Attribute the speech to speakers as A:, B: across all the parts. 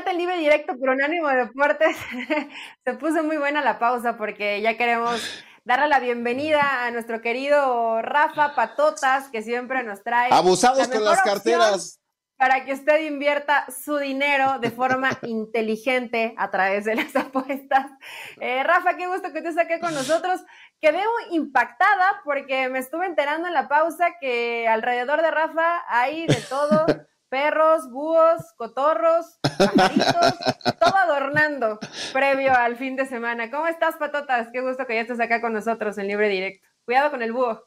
A: Estamos de vuelta en libre directo por Unánimo Deportes. Se puso muy buena la pausa porque ya queremos darle la bienvenida a nuestro querido Rafa Patotas, que siempre nos trae.
B: Abusados con las carteras.
A: Para que usted invierta su dinero de forma inteligente a través de las apuestas. Eh, Rafa, qué gusto que te saque con nosotros. Quedé impactada porque me estuve enterando en la pausa que alrededor de Rafa hay de todo. perros, búhos, cotorros, pajaritos, todo adornando previo al fin de semana. ¿Cómo estás, Patotas? Qué gusto que ya estés acá con nosotros en Libre Directo. Cuidado con el búho.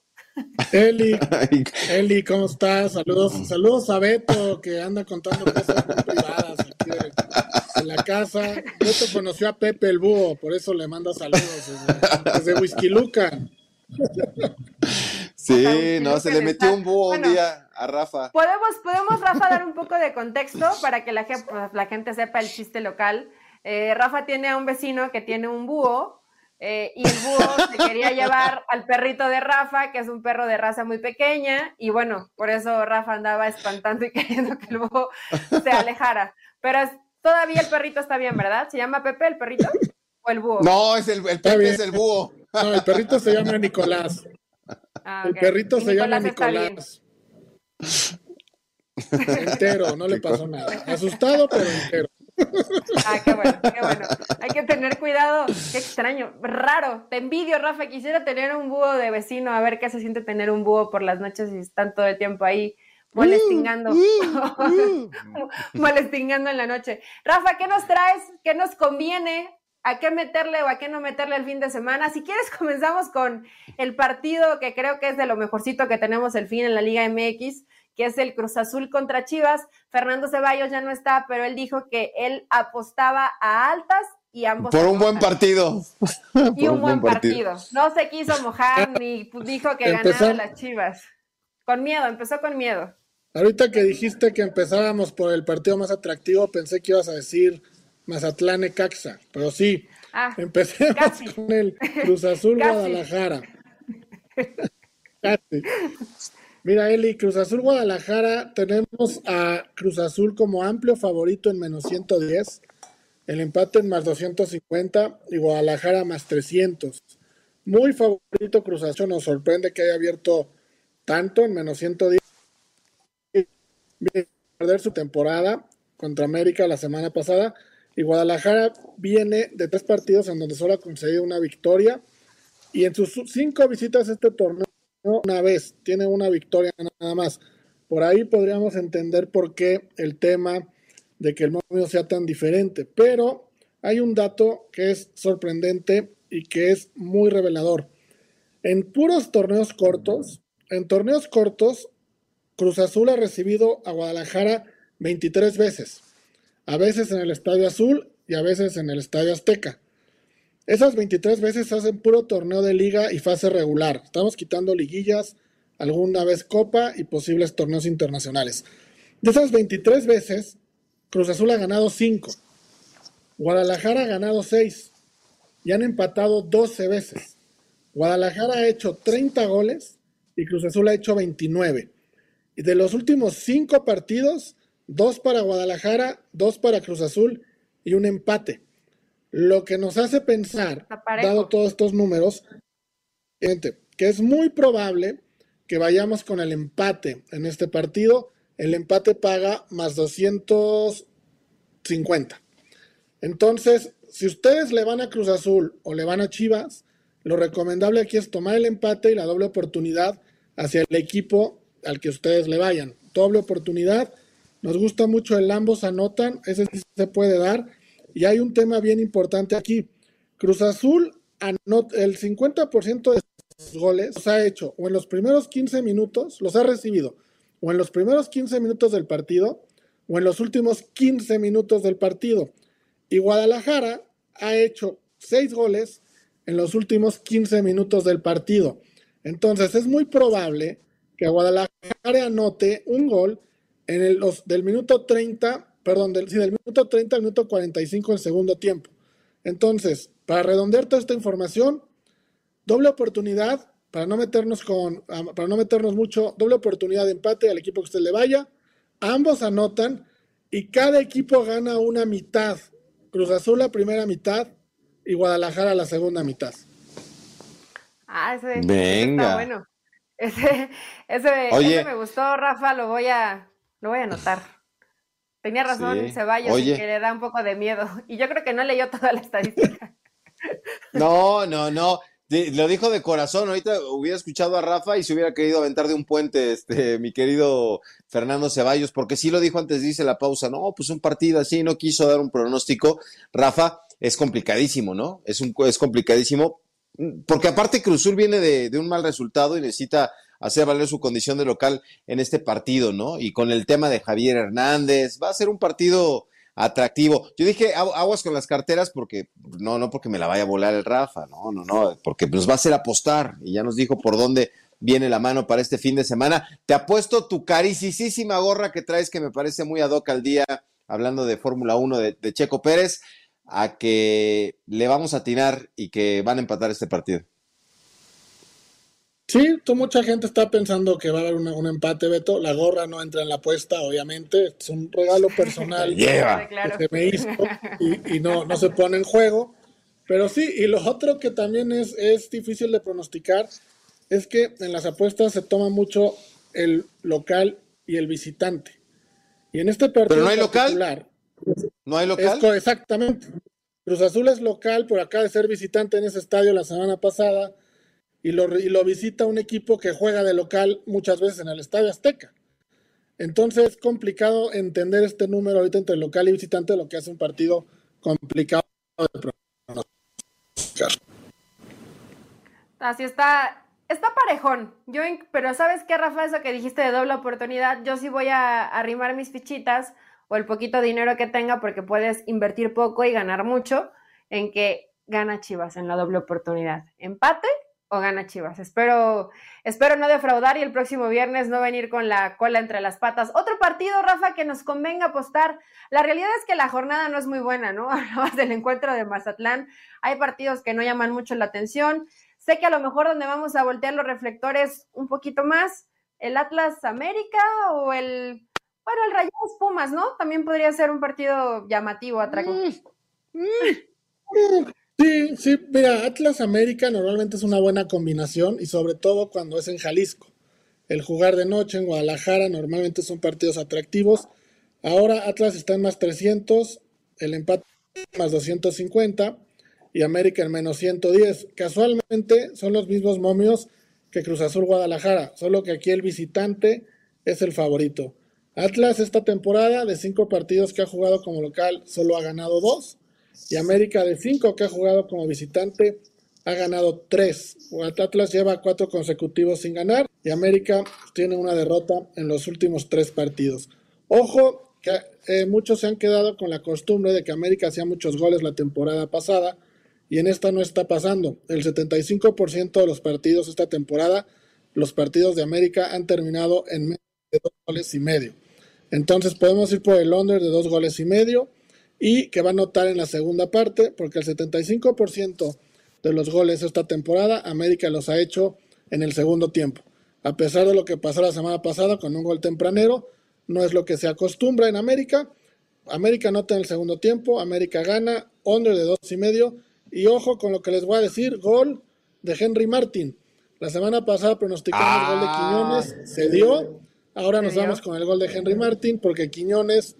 C: Eli, Eli, ¿cómo estás? Saludos, saludos a Beto, que anda contando cosas privadas aquí en la casa. Beto conoció a Pepe el búho, por eso le manda saludos desde, Whisky Luca.
B: Sí, no, se le metió un búho un día a Rafa.
A: Podemos, podemos, Rafa, dar un poco de contexto para que la, la gente sepa el chiste local. Eh, Rafa tiene a un vecino que tiene un búho eh, y el búho se quería llevar al perrito de Rafa, que es un perro de raza muy pequeña, y bueno, por eso Rafa andaba espantando y queriendo que el búho se alejara. Pero todavía el perrito está bien, ¿verdad? ¿Se llama Pepe el perrito o el búho?
B: No, es el, el Pepe es el búho.
C: No, el perrito se llama Nicolás. Ah, el perrito se llama Nicolás. Entero, no le pasó nada. Asustado, pero entero.
A: Ah, qué bueno, qué bueno. Hay que tener cuidado. Qué extraño, raro. Te envidio, Rafa. Quisiera tener un búho de vecino, a ver qué se siente tener un búho por las noches y están todo el tiempo ahí molestingando. molestingando en la noche. Rafa, ¿qué nos traes? ¿Qué nos conviene? ¿A qué meterle o a qué no meterle el fin de semana? Si quieres, comenzamos con el partido que creo que es de lo mejorcito que tenemos el fin en la Liga MX que es el Cruz Azul contra Chivas. Fernando Ceballos ya no está, pero él dijo que él apostaba a altas y ambos.
B: Por un buen partido.
A: Y un, buen partido. No se quiso mojar ni dijo que ganaba las Chivas. Con miedo, empezó con miedo.
C: Ahorita que dijiste que empezábamos por el partido más atractivo, pensé que ibas a decir Mazatlán Caxa, pero sí. Ah, empecemos con el Cruz Azul Guadalajara. casi. Mira, Eli, Cruz Azul Guadalajara, tenemos a Cruz Azul como amplio favorito en menos 110, el empate en más 250 y Guadalajara más 300. Muy favorito Cruz Azul, nos sorprende que haya abierto tanto en menos 110. Viene a perder su temporada contra América la semana pasada y Guadalajara viene de tres partidos en donde solo ha conseguido una victoria y en sus cinco visitas a este torneo una vez, tiene una victoria nada más. Por ahí podríamos entender por qué el tema de que el momio sea tan diferente, pero hay un dato que es sorprendente y que es muy revelador. En puros torneos cortos, en torneos cortos, Cruz Azul ha recibido a Guadalajara 23 veces, a veces en el Estadio Azul y a veces en el Estadio Azteca. Esas 23 veces hacen puro torneo de liga y fase regular. Estamos quitando liguillas, alguna vez copa y posibles torneos internacionales. De esas 23 veces, Cruz Azul ha ganado 5. Guadalajara ha ganado 6 y han empatado 12 veces. Guadalajara ha hecho 30 goles y Cruz Azul ha hecho 29. Y de los últimos 5 partidos, 2 para Guadalajara, 2 para Cruz Azul y un empate. Lo que nos hace pensar, dado todos estos números, que es muy probable que vayamos con el empate en este partido. El empate paga más 250. Entonces, si ustedes le van a Cruz Azul o le van a Chivas, lo recomendable aquí es tomar el empate y la doble oportunidad hacia el equipo al que ustedes le vayan. Doble oportunidad. Nos gusta mucho el ambos anotan, ese sí se puede dar y hay un tema bien importante aquí. Cruz Azul, el 50% de sus goles los ha hecho o en los primeros 15 minutos, los ha recibido, o en los primeros 15 minutos del partido, o en los últimos 15 minutos del partido. Y Guadalajara ha hecho 6 goles en los últimos 15 minutos del partido. Entonces es muy probable que Guadalajara anote un gol en el, los, del minuto 30, perdón, del, sí, del minuto 30 al minuto 45 del segundo tiempo. Entonces, para redondear toda esta información, doble oportunidad, para no meternos con, para no meternos mucho, doble oportunidad de empate al equipo que usted le vaya. Ambos anotan y cada equipo gana una mitad. Cruz Azul la primera mitad y Guadalajara la segunda mitad.
A: Ah, ese, Venga. está bueno. Ese, ese, me gustó, Rafa, lo voy a, lo voy a anotar. Tenía razón Ceballos que le da un poco de miedo. Y yo creo que no leyó toda la estadística.
B: No, no, no. Lo dijo de corazón. Ahorita hubiera escuchado a Rafa y se hubiera querido aventar de un puente, este, mi querido Fernando Ceballos, porque sí lo dijo antes, dice la pausa. No, pues un partido así, no quiso dar un pronóstico. Rafa, es complicadísimo, ¿no? Es, un, es complicadísimo. Porque aparte Cruzul viene de, de un mal resultado y necesita hacer valer su condición de local en este partido, ¿no? Y con el tema de Javier Hernández, va a ser un partido atractivo. Yo dije aguas con las carteras porque no, no porque me la vaya a volar el Rafa, no, no, no, porque nos va a hacer apostar y ya nos dijo por dónde viene la mano para este fin de semana. Te apuesto tu carísima gorra que traes que me parece muy ad hoc al día, hablando de Fórmula 1 de, de Checo Pérez, a que le vamos a atinar y que van a empatar este partido.
C: Sí, tú, mucha gente está pensando que va a haber un empate, Beto. La gorra no entra en la apuesta, obviamente. Es un regalo personal que me hizo y, no, no se pone en juego. Pero sí, y lo otro que también es, es difícil de pronosticar es que en las apuestas se toma mucho el local y el visitante. Y en este partido.
B: ¿Pero no hay local? ¿No hay local?
C: exactamente. Cruz Azul es local por acá de ser visitante en ese estadio la semana pasada y lo, visita un equipo que juega de local muchas veces en el Estadio Azteca. Entonces es complicado entender este número ahorita entre local y visitante, lo que hace un partido complicado de
A: Así está, está parejón. Pero ¿sabes qué, Rafa? Eso que dijiste de doble oportunidad, yo sí voy a arrimar mis fichitas o el poquito dinero que tenga porque puedes invertir poco y ganar mucho en que gana Chivas en la doble oportunidad. Empate o gana Chivas. Espero, espero no defraudar y el próximo viernes no venir con la cola entre las patas. Otro partido, Rafa, que nos convenga apostar. La realidad es que la jornada no es muy buena, ¿no? Hablabas del encuentro de Mazatlán. Hay partidos que no llaman mucho la atención. Sé que a lo mejor donde vamos a voltear los reflectores un poquito más, el Atlas América o el, bueno, el Rayados Pumas, ¿no? También podría ser un partido llamativo, atractivo. Mm,
C: mm. Sí, sí, mira, Atlas América normalmente es una buena combinación y sobre todo cuando es en Jalisco. El jugar de noche en Guadalajara normalmente son partidos atractivos. Ahora Atlas está en más 300, el empate más 250 y América en menos 110. Casualmente son los mismos momios que Cruz Azul Guadalajara, solo que aquí el visitante es el favorito. Atlas esta temporada de cinco partidos que ha jugado como local solo ha ganado dos y América de cinco que ha jugado como visitante ha ganado tres. Atlas lleva cuatro consecutivos sin ganar y América tiene una derrota en los últimos tres partidos. Ojo que eh, muchos se han quedado con la costumbre de que América hacía muchos goles la temporada pasada y en esta no está pasando. El 75% de los partidos esta temporada, los partidos de América han terminado en menos de dos goles y medio. Entonces podemos ir por el under de dos goles y medio y que va a notar en la segunda parte, porque el 75% de los goles esta temporada América los ha hecho en el segundo tiempo. A pesar de lo que pasó la semana pasada con un gol tempranero, no es lo que se acostumbra en América. América nota en el segundo tiempo, América gana, under de dos y medio, y ojo con lo que les voy a decir, gol de Henry Martin. La semana pasada pronosticamos el gol de ah. Quiñones, se dio, ahora nos vamos con el gol de Henry Martin porque Quiñones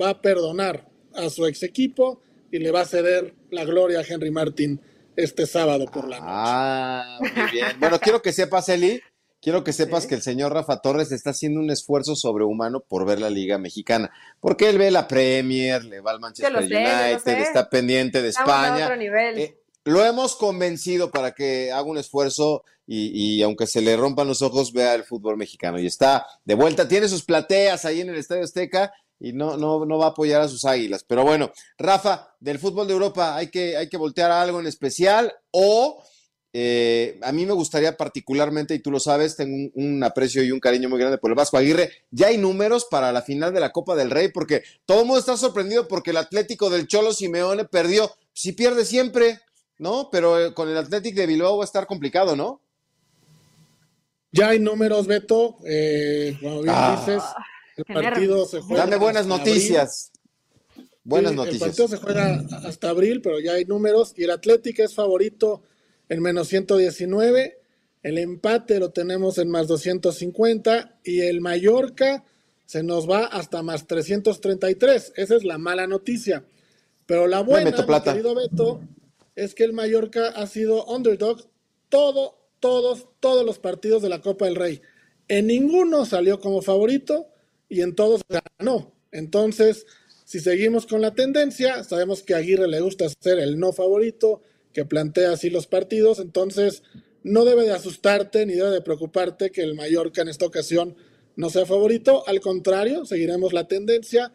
C: va a perdonar a su ex equipo y le va a ceder la gloria a Henry Martin este sábado por la noche.
B: Ah, muy bien. Bueno, quiero que sepas, Eli, quiero que sepas que el señor Rafa Torres está haciendo un esfuerzo sobrehumano por ver la Liga Mexicana, porque él ve la Premier, le va al Manchester United, está pendiente de España. Eh, lo hemos convencido para que haga un esfuerzo y, y, aunque se le rompan los ojos, vea el fútbol mexicano. Y está de vuelta, tiene sus plateas ahí en el Estadio Azteca y no, no, no va a apoyar a sus águilas. Pero bueno, Rafa, del fútbol de Europa hay que, hay que voltear a algo en especial o eh, a mí me gustaría particularmente, y tú lo sabes, tengo un, un, aprecio y un cariño muy grande por el Vasco Aguirre. Ya hay números para la final de la Copa del Rey, porque todo el mundo está sorprendido porque el Atlético del Cholo Simeone perdió. Si pierde siempre, ¿no? Pero eh, con el Atlético de Bilbao va a estar complicado, ¿no?
C: Ya hay números, Beto. Eh, como bien ah, dices, el partido se juega.
B: Dame buenas noticias. Abril. Buenas
C: sí,
B: noticias.
C: El partido se juega hasta abril, pero ya hay números. Y el Atlético es favorito en menos 119. El empate lo tenemos en más 250. Y el Mallorca se nos va hasta más 333. Esa es la mala noticia. Pero la buena, mi querido Beto, es que el Mallorca ha sido underdog todo, todos, todos los partidos de la Copa del Rey. En ninguno salió como favorito y en todos ganó. Entonces, si seguimos con la tendencia, sabemos que a Aguirre le gusta ser el no favorito, que plantea así los partidos, entonces no debe de asustarte ni debe de preocuparte que el Mallorca en esta ocasión no sea favorito, al contrario, seguiremos la tendencia,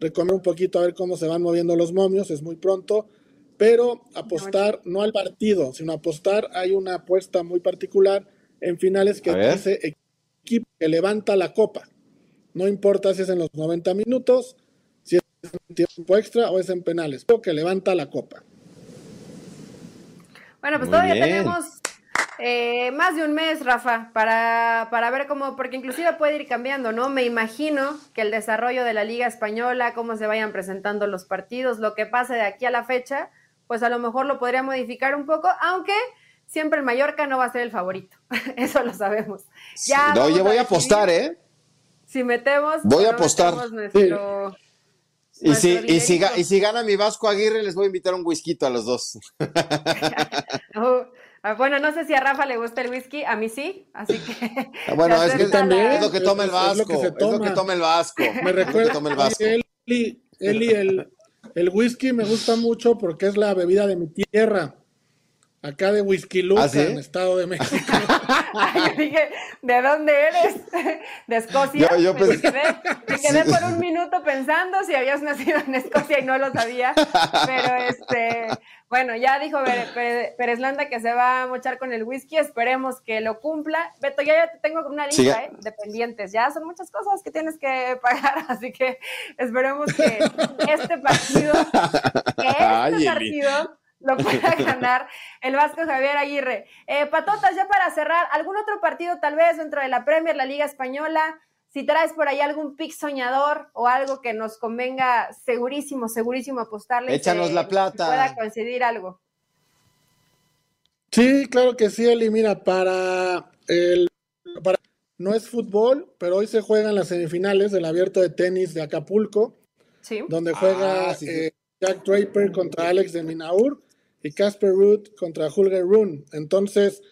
C: recomiendo un poquito a ver cómo se van moviendo los momios, es muy pronto, pero apostar no al partido, sino apostar, hay una apuesta muy particular en finales que dice equipo que levanta la copa. No importa si es en los 90 minutos, si es en tiempo extra o es en penales, pero que levanta la copa.
A: Bueno, pues Muy todavía bien. tenemos eh, más de un mes, Rafa, para, para ver cómo, porque inclusive puede ir cambiando, ¿no? Me imagino que el desarrollo de la Liga Española, cómo se vayan presentando los partidos, lo que pase de aquí a la fecha, pues a lo mejor lo podría modificar un poco, aunque siempre el Mallorca no va a ser el favorito. Eso lo sabemos.
B: Ya no, oye, voy a apostar, ¿eh?
A: Si metemos.
B: Voy a apostar. Nuestro, sí. Y si, y, si, y si, gana mi Vasco Aguirre, les voy a invitar un whisky a los dos.
A: oh, bueno, no sé si a Rafa le gusta el whisky, a mí sí, así que.
B: Bueno, es que también es lo que toma el Vasco. Es lo que, se toma. Es lo que toma el Vasco.
C: Me recuerda toma el Vasco. Eli, Eli el, el whisky me gusta mucho porque es la bebida de mi tierra. Acá de Whisky Luca, ¿Ah, sí? en Estado de México.
A: Ay, yo dije, ¿de dónde eres? ¿De Escocia?
B: Yo, yo
A: me, quedé, me quedé por un minuto pensando si habías nacido en Escocia y no lo sabía. Pero este, bueno, ya dijo Pérez Landa que se va a mochar con el whisky. Esperemos que lo cumpla. Beto, ya, ya te tengo una lista sí. ¿eh? de pendientes. Ya son muchas cosas que tienes que pagar, así que esperemos que este partido, que este Ay, partido lo pueda ganar el Vasco Javier Aguirre. Eh, Patotas, ya para cerrar, ¿algún otro partido tal vez dentro de la Premier, la Liga Española? Si traes por ahí algún pick soñador o algo que nos convenga segurísimo, segurísimo apostarle.
B: Échanos
A: que,
B: la plata.
A: Que pueda coincidir algo.
C: Sí, claro que sí, Eli. Mira, para el. Para, no es fútbol, pero hoy se juegan las semifinales del abierto de tenis de Acapulco.
A: Sí.
C: Donde juega ah, sí, sí. Eh, Jack Draper contra Alex de Minaur y Casper Ruth contra Holger Rune. Entonces,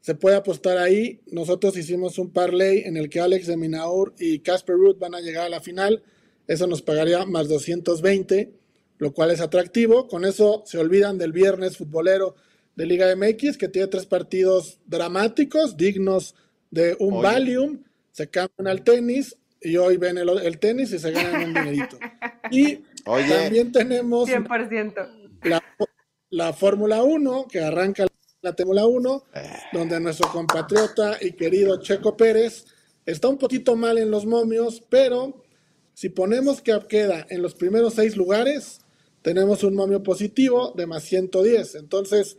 C: se puede apostar ahí. Nosotros hicimos un parlay en el que Alex de Minaur y Casper Ruth van a llegar a la final. Eso nos pagaría más 220, lo cual es atractivo. Con eso se olvidan del viernes futbolero de Liga MX, que tiene tres partidos dramáticos, dignos de un Oye. Valium. Se cambian al tenis y hoy ven el, el tenis y se ganan un dinerito. Y
B: Oye.
C: también tenemos
A: 100%.
C: la, la Fórmula 1, que arranca la Fórmula 1, donde nuestro compatriota y querido Checo Pérez está un poquito mal en los momios, pero si ponemos que queda en los primeros seis lugares, tenemos un momio positivo de más 110. Entonces,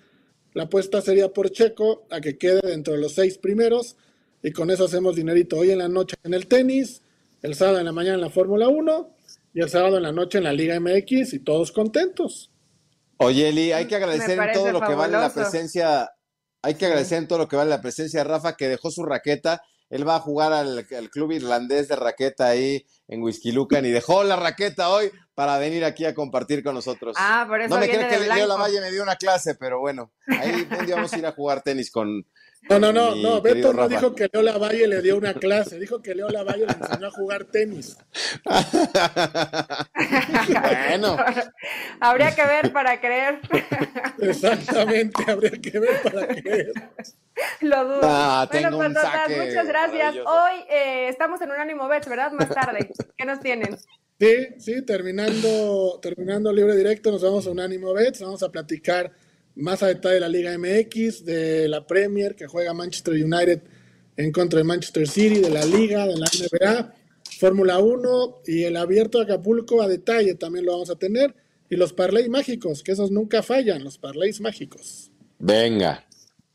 C: la apuesta sería por Checo a que quede dentro de los seis primeros y con eso hacemos dinerito hoy en la noche en el tenis, el sábado en la mañana en la Fórmula 1 y el sábado en la noche en la Liga MX y todos contentos.
B: Oye, Eli, hay que agradecer en todo lo fabuloso. que vale la presencia, hay que agradecer en todo lo que vale la presencia de Rafa, que dejó su raqueta. Él va a jugar al, al club irlandés de raqueta ahí en Whisky Lucan y dejó la raqueta hoy para venir aquí a compartir con nosotros.
A: Ah, por eso
B: no me
A: viene
B: cree que Leo. Lavalle me dio una clase, pero bueno, ahí un día vamos a ir a jugar tenis con.
C: No, no, no, no, Beto no
B: Rafa.
C: dijo que Leo Lavalle le dio una clase, dijo que Leo Lavalle le enseñó a jugar tenis.
B: bueno,
A: Habría que ver para creer.
C: Exactamente, habría que ver para creer.
A: Lo dudo.
B: Ah,
A: bueno,
B: saque
A: muchas gracias. Hoy eh, estamos en un ánimo bet, ¿verdad? Más tarde. ¿Qué nos tienen?
C: Sí, sí, terminando, terminando libre directo, nos vamos a un ánimo Bets, vamos a platicar más a detalle de la Liga MX, de la Premier que juega Manchester United en contra de Manchester City, de la Liga, de la NBA, Fórmula 1 y el abierto de Acapulco a detalle también lo vamos a tener. Y los parlays mágicos, que esos nunca fallan, los parlays mágicos.
B: Venga.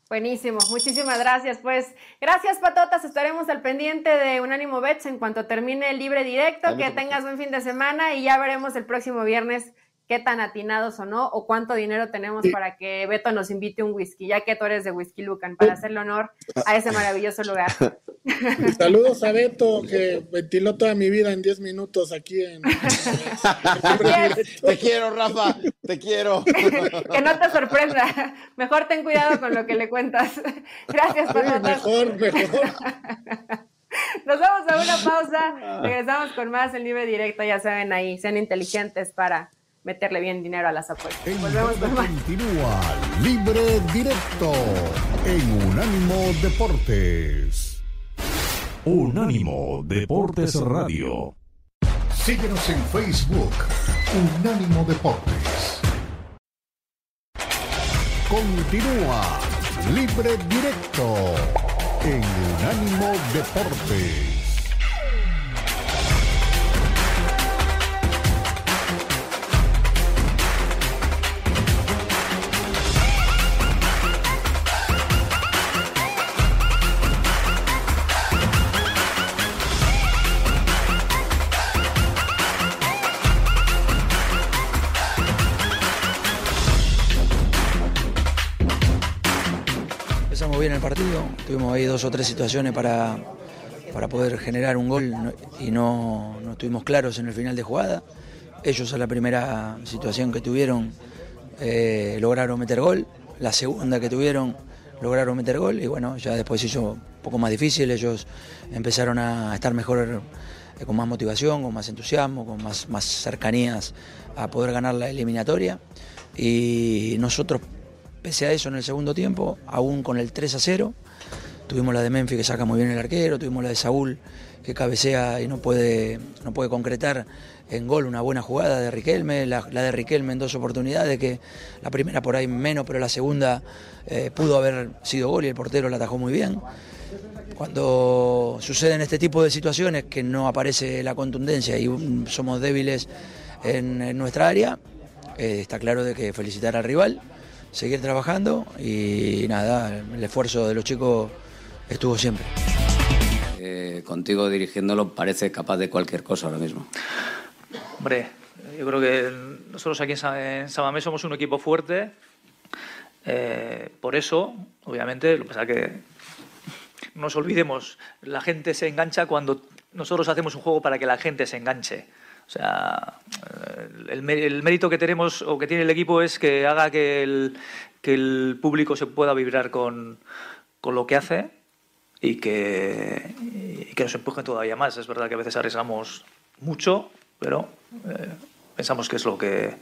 A: Buenísimo, muchísimas gracias. Pues gracias, Patotas. Estaremos al pendiente de Unánimo Bets en cuanto termine el libre directo. Que tengas buen fin de semana y ya veremos el próximo viernes qué tan atinados o no, o cuánto dinero tenemos para que Beto nos invite un whisky, ya que tú eres de Whisky Lucan, para hacerle honor a ese maravilloso lugar.
C: Saludos a Beto, que ventiló toda mi vida en 10 minutos aquí en...
B: te quiero, Rafa, te quiero.
A: que no te sorprenda. Mejor ten cuidado con lo que le cuentas. Gracias, Patotas.
C: Mejor, mejor.
A: Nos vamos a una pausa. Regresamos con más en libre directo. Ya saben ahí, sean inteligentes para meterle bien dinero a las apuestas. Volvemos con más.
D: Continúa Libre Directo en Unánimo Deportes.
E: Unánimo Deportes Radio.
D: Síguenos en Facebook, Unánimo Deportes. Continúa Libre Directo en Unánimo Deportes.
F: Bien el partido, tuvimos ahí dos o tres situaciones para, para poder generar un gol y no, no estuvimos claros en el final de jugada. Ellos a la primera situación que tuvieron eh, lograron meter gol, la segunda que tuvieron lograron meter gol y bueno, ya después hizo un poco más difícil, ellos empezaron a estar mejor, eh, con más motivación, con más entusiasmo, con más, más cercanías a poder ganar la eliminatoria. Y nosotros Pese a eso, en el segundo tiempo, aún con el 3 a 0, tuvimos la de Memphis que saca muy bien el arquero, tuvimos la de Saúl que cabecea y no puede, no puede concretar en gol una buena jugada de Riquelme, la, de Riquelme en dos oportunidades, que la primera por ahí menos, pero la segunda eh, pudo haber sido gol y el portero la atajó muy bien. Cuando suceden este tipo de situaciones que no aparece la contundencia y somos débiles en, en nuestra área, eh, está claro de que felicitar al rival seguir trabajando y nada, el esfuerzo de los chicos estuvo siempre.
G: Eh, contigo dirigiéndolo parece capaz de cualquier cosa ahora mismo.
H: Hombre, yo creo que nosotros aquí en Samamés somos un equipo fuerte. Eh, por eso, obviamente, lo que pasa que no nos olvidemos, la gente se engancha cuando nosotros hacemos un juego para que la gente se enganche. O sea, el, el, mérito que tenemos o que tiene el equipo es que haga que el, que el público se pueda vibrar con, con lo que hace y que, y que nos empuje todavía más. Es verdad que a veces arriesgamos mucho, pero eh, pensamos que es lo que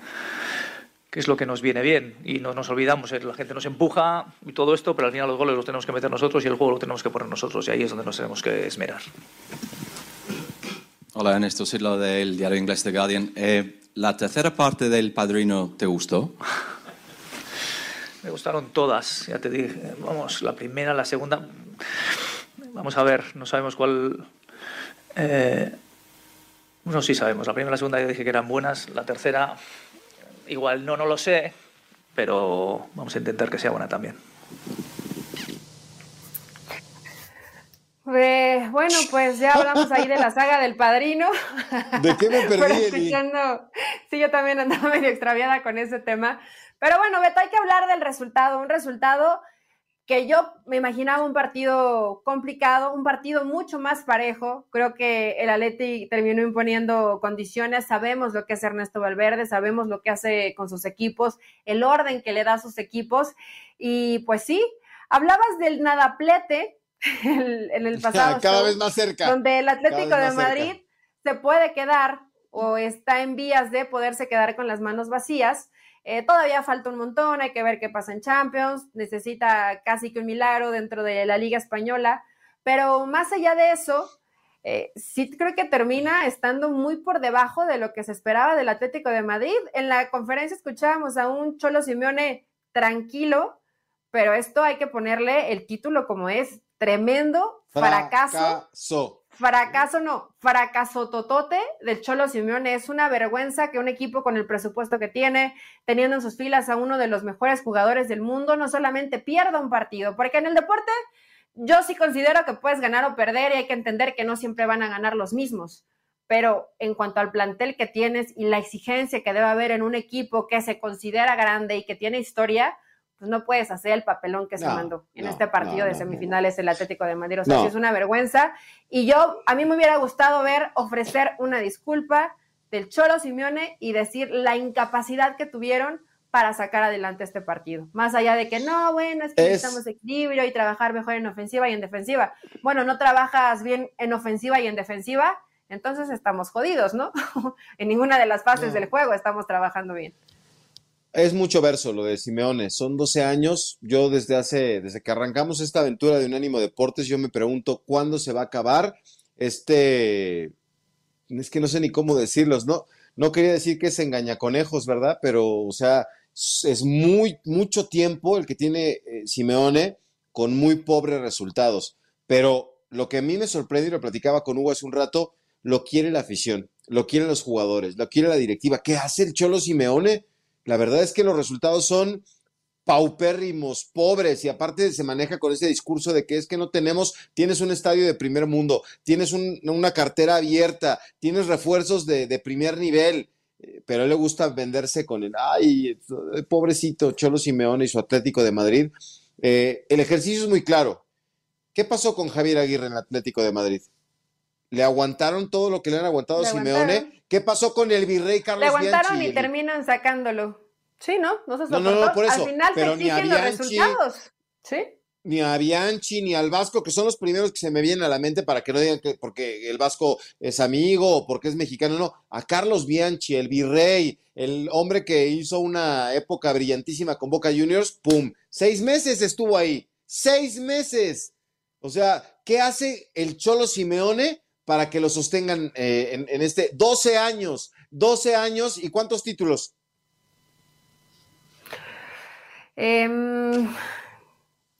H: que es lo que nos viene bien y no nos olvidamos, la gente nos empuja y todo esto, pero al final los goles los tenemos que meter nosotros y el juego lo tenemos que poner nosotros y ahí es donde nos tenemos que esmerar.
I: Hola, Ernesto Sidlo del diario inglés The Guardian. Eh, ¿La tercera parte del Padrino te gustó?
H: Me gustaron todas, ya te dije. Vamos, la primera, la segunda. Vamos a ver, no sabemos cuál. Eh... No, sí sabemos. La primera y la segunda ya dije que eran buenas. La tercera, igual no, no lo sé, pero vamos a intentar que sea buena también.
A: Eh, bueno, pues ya hablamos ahí de la saga del padrino.
B: ¿De qué me perdí?
A: sí, yo también andaba medio extraviada con ese tema. Pero bueno, Beto, hay que hablar del resultado. Un resultado que yo me imaginaba un partido complicado, un partido mucho más parejo. Creo que el Atleti terminó imponiendo condiciones. Sabemos lo que hace Ernesto Valverde, sabemos lo que hace con sus equipos, el orden que le da a sus equipos. Y pues sí, hablabas del nadaplete en el pasado.
B: Cada vez más cerca.
A: Donde el Atlético de Madrid cerca. se puede quedar o está en vías de poderse quedar con las manos vacías. Eh, todavía falta un montón, hay que ver qué pasa en Champions, necesita casi que un milagro dentro de la Liga Española, pero más allá de eso, eh, sí creo que termina estando muy por debajo de lo que se esperaba del Atlético de Madrid. En la conferencia escuchábamos a un Cholo Simeone tranquilo, pero esto hay que ponerle el título como es tremendo fracaso.
B: Fracaso.
A: Fracaso no, fracaso totote del Cholo Simeone. Es una vergüenza que un equipo con el presupuesto que tiene, teniendo en sus filas a uno de los mejores jugadores del mundo, no solamente pierda un partido, porque en el deporte yo sí considero que puedes ganar o perder y hay que entender que no siempre van a ganar los mismos. Pero en cuanto al plantel que tienes y la exigencia que debe haber en un equipo que se considera grande y que tiene historia, pues no puedes hacer el papelón que se mandó en
B: no,
A: este partido
B: no,
A: de semifinales el Atlético de Madrid. O sea, sí es una vergüenza. Y yo, a mí me hubiera gustado ver ofrecer una disculpa del Cholo Simeone y decir la incapacidad que tuvieron para sacar adelante este partido. Más allá de que no, bueno, es que
B: Es-
A: necesitamos equilibrio y trabajar mejor en ofensiva y en defensiva. Bueno, no trabajas bien en ofensiva y en defensiva, entonces estamos jodidos, ¿no? en ninguna de las fases del juego estamos trabajando bien.
B: Es mucho verso lo de Simeone. Son 12 años. Yo desde hace, desde que arrancamos esta aventura de Unánimo Deportes, yo me pregunto cuándo se va a acabar este. Es que no sé ni cómo decirlos, ¿no? No quería decir que es engañaconejos, ¿verdad? Pero, o sea, es muy, mucho tiempo el que tiene eh, Simeone con muy pobres resultados. Pero lo que a mí me sorprende, y lo platicaba con Hugo hace un rato, lo quiere la afición, lo quieren los jugadores, lo quiere la directiva. ¿Qué hace el Cholo Simeone? La verdad es que los resultados son paupérrimos, pobres, y aparte se maneja con ese discurso de que es que no tenemos, tienes un estadio de primer mundo, tienes un- una cartera abierta, tienes refuerzos de, de primer nivel, eh, pero a él le gusta venderse con el, ay, eh, pobrecito Cholo Simeone y su Atlético de Madrid. Eh, el ejercicio es muy claro. ¿Qué pasó con Javier Aguirre en el Atlético de Madrid? ¿Le aguantaron todo lo que le han aguantado a Simeone?
A: aguantaron.
B: ¿Qué pasó con el virrey Carlos
A: Le aguantaron
B: Bianchi?
A: y terminan sacándolo. Sí, ¿no? No se
B: No, no, no,
A: soportó.
B: por eso,
A: Al final
B: pero a
A: exigen los resultados. Sí.
B: ni a Bianchi ni al Vasco, que son los primeros que se me vienen a la mente para que no digan que porque el Vasco es amigo o porque es mexicano, no, a Carlos Bianchi, el virrey, el hombre que hizo una época brillantísima con Boca Juniors, ¡pum! Seis meses estuvo ahí, seis meses. O sea, ¿qué hace el Cholo Simeone para que lo sostengan eh, en, en este 12 años? 12 años y cuántos títulos?
A: Em,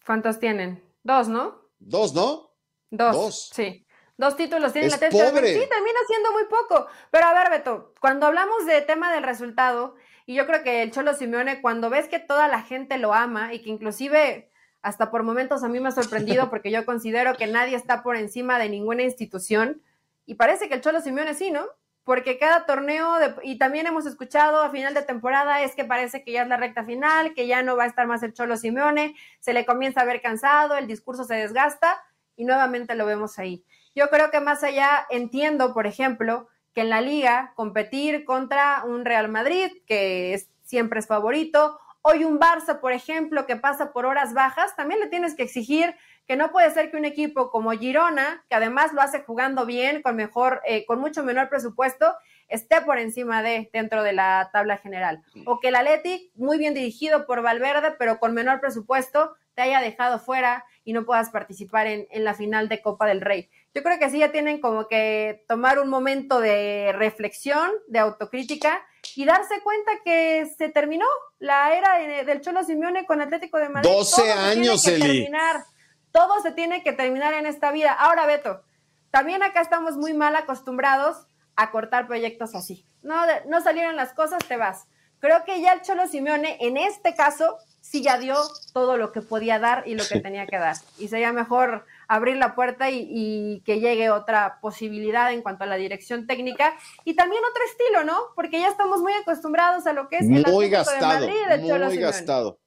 A: ¿Cuántos tienen? Dos, ¿no?
B: Dos, ¿no?
A: Dos.
B: Dos.
A: Sí. Dos títulos tiene
B: Es
A: la Atlético
B: pobre.
A: Sí, termina siendo muy poco. Pero a ver, Beto, cuando hablamos de tema del resultado, y yo creo que el Cholo Simeone, cuando ves que toda la gente lo ama y que inclusive hasta por momentos a mí me ha sorprendido porque yo considero que nadie está por encima de ninguna institución, y parece que el Cholo Simeone sí, ¿no? Porque cada torneo, de- y también hemos escuchado a final de temporada, es que parece que ya es la recta final, que ya no va a estar más el Cholo Simeone, se le comienza a ver cansado, el discurso se desgasta, y nuevamente lo vemos ahí. Yo creo que más allá entiendo, por ejemplo, que en la liga competir contra un Real Madrid, que es, siempre es favorito, hoy un Barça, por ejemplo, que pasa por horas bajas, también le tienes que exigir que no puede ser que un equipo como Girona, que además lo hace jugando bien, con mejor, eh, con mucho menor presupuesto, esté por encima de dentro de la tabla general. O que el Athletic, muy bien dirigido por Valverde, pero con menor presupuesto, te haya dejado fuera y no puedas participar en, en la final de Copa del Rey. Yo creo que sí ya tienen como que tomar un momento de reflexión, de autocrítica y darse cuenta que se terminó la era de- del Cholo Simeone con Atlético de Madrid.
B: 12
A: Todo se tiene
B: años,
A: que
B: Eli.
A: terminar. Todo se tiene que terminar en esta vida. Ahora, Beto, también acá estamos muy mal acostumbrados a cortar proyectos así. No, no salieron las cosas, te vas. Creo que ya el Cholo Simeone, en este caso, sí ya dio todo lo que podía dar y lo que tenía que dar. Y sería mejor abrir la puerta y, y que llegue otra posibilidad en cuanto a la dirección técnica y también otro estilo, ¿no? Porque ya estamos muy acostumbrados a lo que es el
B: muy
A: Atlético de
B: gastado,
A: Madrid
B: muy gastado.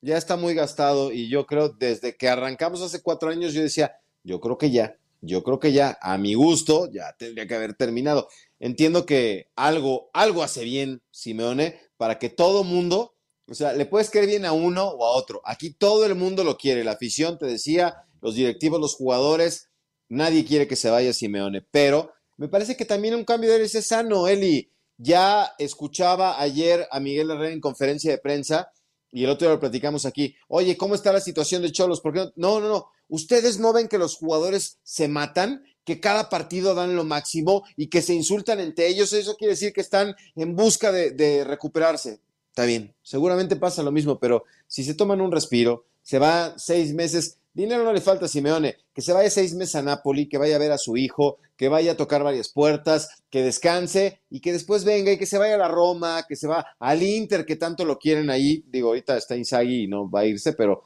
B: Ya está muy gastado y yo creo desde que arrancamos hace cuatro años yo decía, yo creo que ya, yo creo que ya, a mi gusto, ya tendría que haber terminado. Entiendo que algo, algo hace bien Simeone para que todo mundo, o sea, le puedes querer bien a uno o a otro. Aquí todo el mundo lo quiere, la afición, te decía, los directivos, los jugadores, nadie quiere que se vaya Simeone, pero me parece que también un cambio de aires es sano, Eli. Ya escuchaba ayer a Miguel Herrera en conferencia de prensa y el otro día lo platicamos aquí. Oye, ¿cómo está la situación de Cholos? ¿Por qué no? No, no, no. ¿Ustedes no ven que los jugadores se matan? que cada partido dan lo máximo y que se insultan entre ellos, eso quiere decir que están en busca de, de recuperarse. Está bien, seguramente pasa lo mismo, pero si se toman un respiro, se va seis meses, dinero no le falta a Simeone, que se vaya seis meses a Napoli, que vaya a ver a su hijo, que vaya a tocar varias puertas, que descanse y que después venga y que se vaya a la Roma, que se va al Inter, que tanto lo quieren ahí. Digo, ahorita está Inzaghi y no va a irse, pero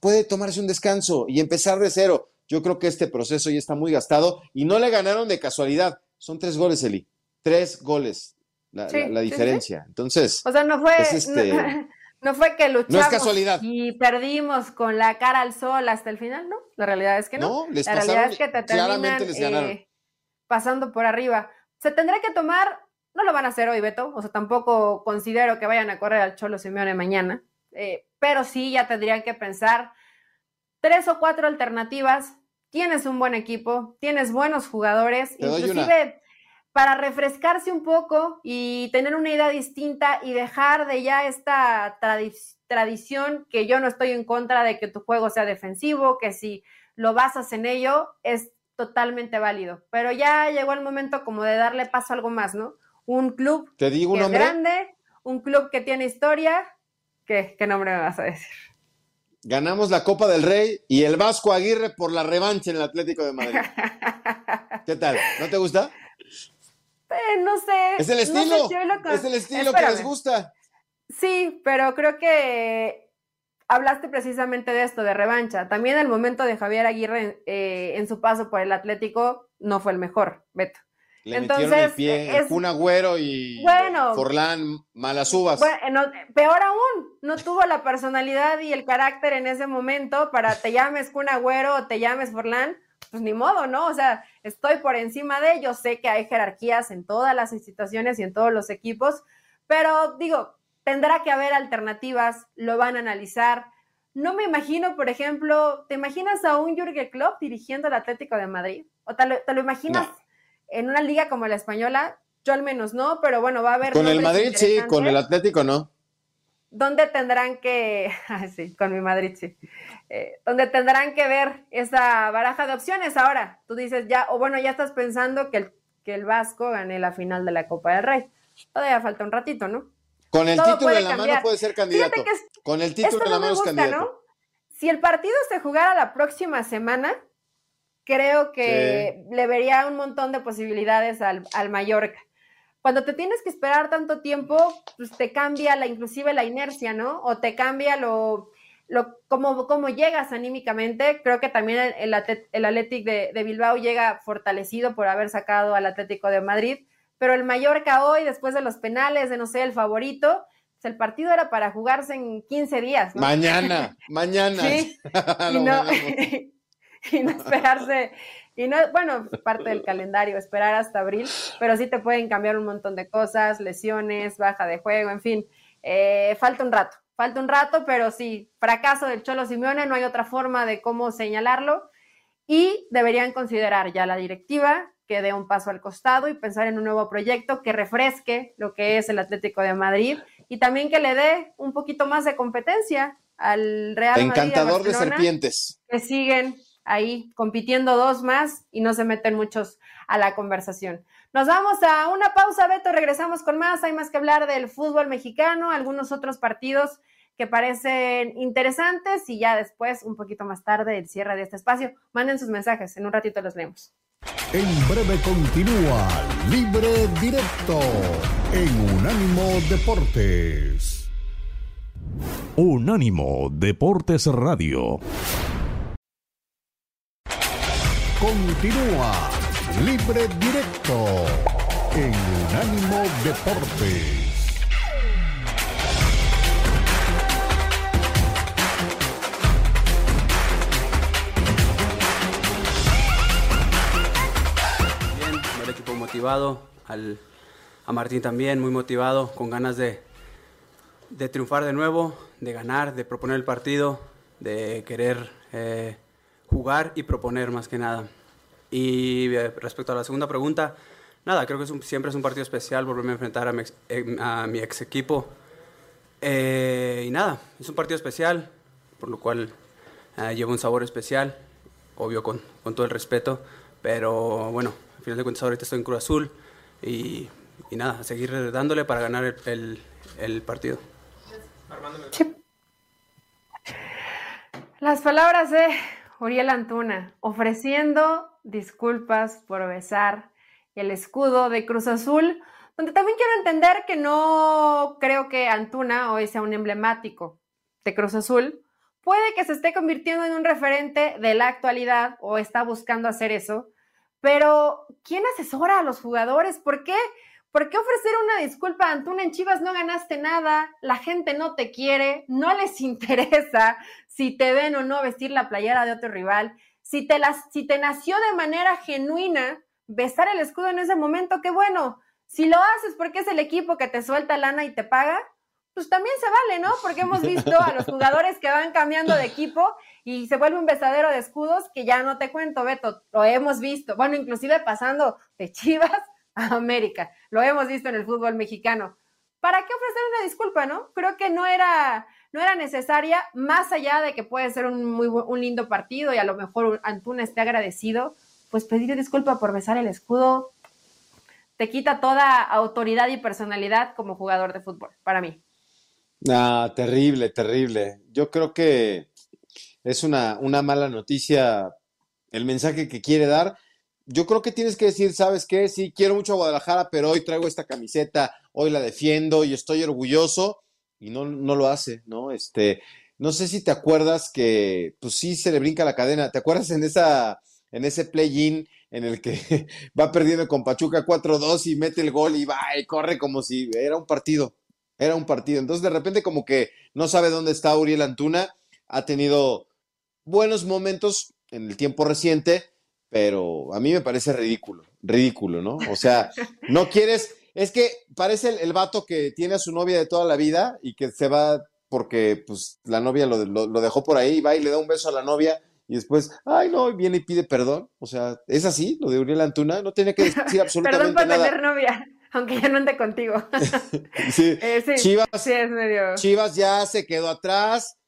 B: puede tomarse un descanso y empezar de cero. Yo creo que este proceso ya está muy gastado y no le ganaron de casualidad. Son tres goles, Eli. Tres goles la,
A: Sí,
B: la- la
A: sí, sí.
B: diferencia. Entonces,
A: O sea, no fue,
B: es este-
A: no, no fue que luchamos
B: casualidad.
A: y perdimos con la cara al sol hasta el final, ¿no? La realidad es que no.
B: No, les
A: la realidad es que te terminan
B: les
A: eh, pasando por arriba. Se tendrá que tomar, no lo van a hacer hoy, Beto, o sea, tampoco considero que vayan a correr al Cholo Simeone mañana, eh, pero sí ya tendrían que pensar tres o cuatro alternativas. Tienes un buen equipo, tienes buenos jugadores,
B: Te
A: inclusive para refrescarse un poco y tener una idea distinta y dejar de ya esta tradi- tradición que yo no estoy en contra de que tu juego sea defensivo, que si lo basas en ello es totalmente válido, pero ya llegó el momento como de darle paso a algo más, ¿no? Un club
B: te digo
A: que
B: un
A: es
B: nombre.
A: grande, un club que tiene historia, ¿qué, qué nombre me vas a decir?
B: Ganamos la Copa del Rey y el Vasco Aguirre por la revancha en el Atlético de Madrid. ¿Qué tal? ¿No te gusta?
A: Eh, no sé.
B: Es el
A: no sé
B: estilo.
A: con-
B: Es el estilo que les gusta.
A: Sí, pero creo que hablaste precisamente de esto, de revancha. También el momento de Javier Aguirre eh, en su paso por el
B: Atlético
A: no fue el mejor, Beto.
B: Le
A: Entonces,
B: metieron el pie
A: es-
B: Kun Agüero y
A: Bueno.
B: Forlán, malas uvas.
A: Bueno, no, peor aún, no tuvo la personalidad y el carácter en ese momento para te llames Kun Agüero o te llames Forlán, pues ni modo, ¿no? O sea, estoy por encima de ellos, sé que hay jerarquías en todas las instituciones y en todos los equipos, pero digo, tendrá que haber alternativas, lo van a analizar. No me imagino, por ejemplo, ¿te imaginas a un Jürgen Klopp dirigiendo el Atlético de Madrid? ¿O te lo, te lo imaginas
B: No.
A: en una liga como la española? Yo al menos no, pero bueno, va a haber
B: con el Madrid sí, con el. Atlético no.
A: ¿Dónde tendrán que, ah, sí, con mi Madrid sí, eh, donde tendrán que ver esa baraja de opciones ahora? Tú dices ya, o bueno, ya estás pensando que el, que el Vasco gane la final de la Copa del Rey. Todavía falta un ratito, ¿no?
B: Con el
A: Todo
B: título en la mano puede ser candidato.
A: Fíjate que es-
B: Con el título en la mano es candidato.
A: ¿no? Si el partido se jugara la próxima semana, creo que le vería un montón de posibilidades al, al Mallorca. Cuando te tienes que esperar tanto tiempo, pues te cambia la, inclusive la inercia, ¿no? O te cambia lo, lo cómo, cómo llegas anímicamente. Creo que también el, el, Athletic de, de Bilbao llega fortalecido por haber sacado al Atlético de Madrid. Pero el Mallorca hoy, después de los penales, de no sé, el favorito, pues el partido era para jugarse en 15 días, ¿no?
B: Mañana, mañana.
A: Sí, y no, y no esperarse, y no, bueno, parte del calendario, esperar hasta abril, pero sí te pueden cambiar un montón de cosas, lesiones, baja de juego, en fin, eh, falta un rato, falta un rato, pero sí, fracaso del Cholo Simeone, no hay otra forma de cómo señalarlo, y deberían considerar ya la directiva que dé un paso al costado y pensar en un nuevo proyecto que refresque lo que es el Atlético de Madrid y también que le dé un poquito más de competencia al Real Madrid.
B: Encantador de serpientes.
A: Que siguen ahí compitiendo dos más y no se meten muchos a la conversación. Nos vamos a una pausa, Beto, regresamos con más. Hay más que hablar del fútbol mexicano, algunos otros partidos que parecen interesantes y ya después, un poquito más tarde, el cierre de este espacio. Manden sus mensajes, en un ratito los leemos.
D: En breve continúa Libre Directo en Unánimo Deportes.
E: Unánimo Deportes Radio.
D: Continúa Libre Directo en Unánimo Deportes.
J: Bien, el equipo motivado, al, a Martín también muy motivado, con ganas de, de triunfar de nuevo, de ganar, de proponer el partido, de querer eh, jugar y proponer más que nada. Y eh, respecto a la segunda pregunta, nada, creo que es un- siempre es un partido especial volverme a enfrentar a mi ex, eh, a mi ex equipo. Eh, y nada, es un partido especial, por lo cual eh, lleva un sabor especial, obvio con, con todo el respeto, Pero bueno, al final de cuentas ahorita estoy en Cruz Azul y, y nada, a seguir dándole para ganar el, el, el partido.
A: Las palabras de Uriel Antuna, ofreciendo disculpas por besar el escudo de Cruz Azul, donde también quiero entender que no creo que Antuna hoy sea un emblemático de Cruz Azul. Puede que se esté convirtiendo en un referente de la actualidad o está buscando hacer eso, pero ¿quién asesora a los jugadores? ¿Por qué? ¿Por qué ofrecer una disculpa, Antuna? En Chivas no ganaste nada, la gente no te quiere, no les interesa si te ven o no vestir la playera de otro rival. Si te, las, si te nació de manera genuina besar el escudo en ese momento, qué bueno. Si lo haces porque es el equipo que te suelta lana y te paga, pues también se vale, ¿no? Porque hemos visto a los jugadores que van cambiando de equipo y se vuelve un besadero de escudos que ya no te cuento, Beto, lo hemos visto. Bueno, inclusive pasando de Chivas a América, lo hemos visto en el fútbol mexicano. ¿Para qué ofrecer una disculpa, no? Creo que no era, no era necesaria, más allá de que puede ser un, un lindo partido y a lo mejor Antuna esté agradecido, pues pedir disculpa por besar el escudo te quita toda autoridad y personalidad como jugador de fútbol, para mí.
B: Ah, terrible, terrible. Yo creo que es una, una mala noticia el mensaje que quiere dar. Yo creo que tienes que decir, ¿sabes qué? Sí, quiero mucho a Guadalajara, pero hoy traigo esta camiseta, hoy la defiendo y estoy orgulloso. Y no, no lo hace, ¿no? Este, no sé si te acuerdas que, pues sí, se le brinca la cadena. ¿Te acuerdas en esa, en ese play-in en el que va perdiendo con Pachuca 4-2 y mete el gol y va y corre como si era un partido? Era un partido. Entonces, de repente, como que no sabe dónde está Uriel Antuna. Ha tenido buenos momentos en el tiempo reciente, pero a mí me parece ridículo, ridículo, ¿no? O sea, no quieres, es que parece el, el vato que tiene a su novia de toda la vida y que se va porque pues la novia lo, lo, lo, dejó por ahí, va y le da un beso a la novia y después, ay no, viene y pide perdón. O sea, ¿es así lo de Uriel Antuna? No tenía que decir absolutamente
A: perdón por
B: nada.
A: tener novia, aunque ya no ande contigo.
B: sí.
A: Eh, sí,
B: Chivas,
A: sí, es medio...
B: Chivas ya se quedó atrás.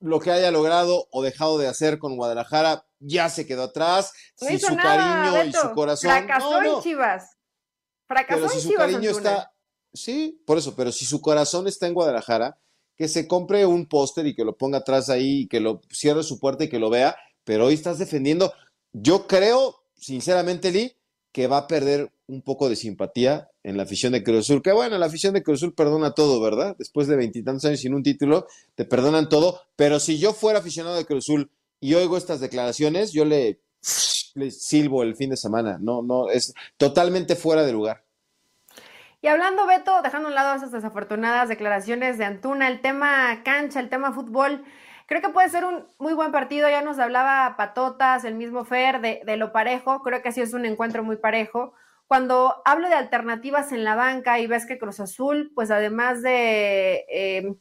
B: Lo que haya logrado o dejado de hacer con Guadalajara ya se quedó atrás.
A: No
B: si su
A: nada,
B: cariño y su corazón.
A: Fracasó
B: no, no.
A: en Chivas. Fracasó
B: Pero si
A: en
B: su
A: Chivas.
B: cariño
A: Antuna.
B: está. Sí, por eso, pero si su corazón está en Guadalajara, que se compre un póster y que lo ponga atrás ahí y que lo cierre su puerta y que lo vea. Pero hoy estás defendiendo. Yo creo, sinceramente, Lee, que va a perder un poco de simpatía en la afición de Cruz Azul. Que bueno, la afición de Cruz Azul perdona todo, ¿verdad? Después de veintitantos años sin un título, te perdonan todo. Pero si yo fuera aficionado de Cruz Azul y oigo estas declaraciones, yo le, silbo el fin de semana. No, no, es totalmente fuera de lugar.
A: Y hablando, Beto, dejando a un lado esas desafortunadas declaraciones de Antuna, el tema cancha, el tema fútbol, creo que puede ser un muy buen partido. Ya nos hablaba Patotas, el mismo Fer, de, lo parejo. Creo que así es un encuentro muy parejo. Cuando hablo de alternativas en la banca y ves que Cruz Azul, pues además de. Eh,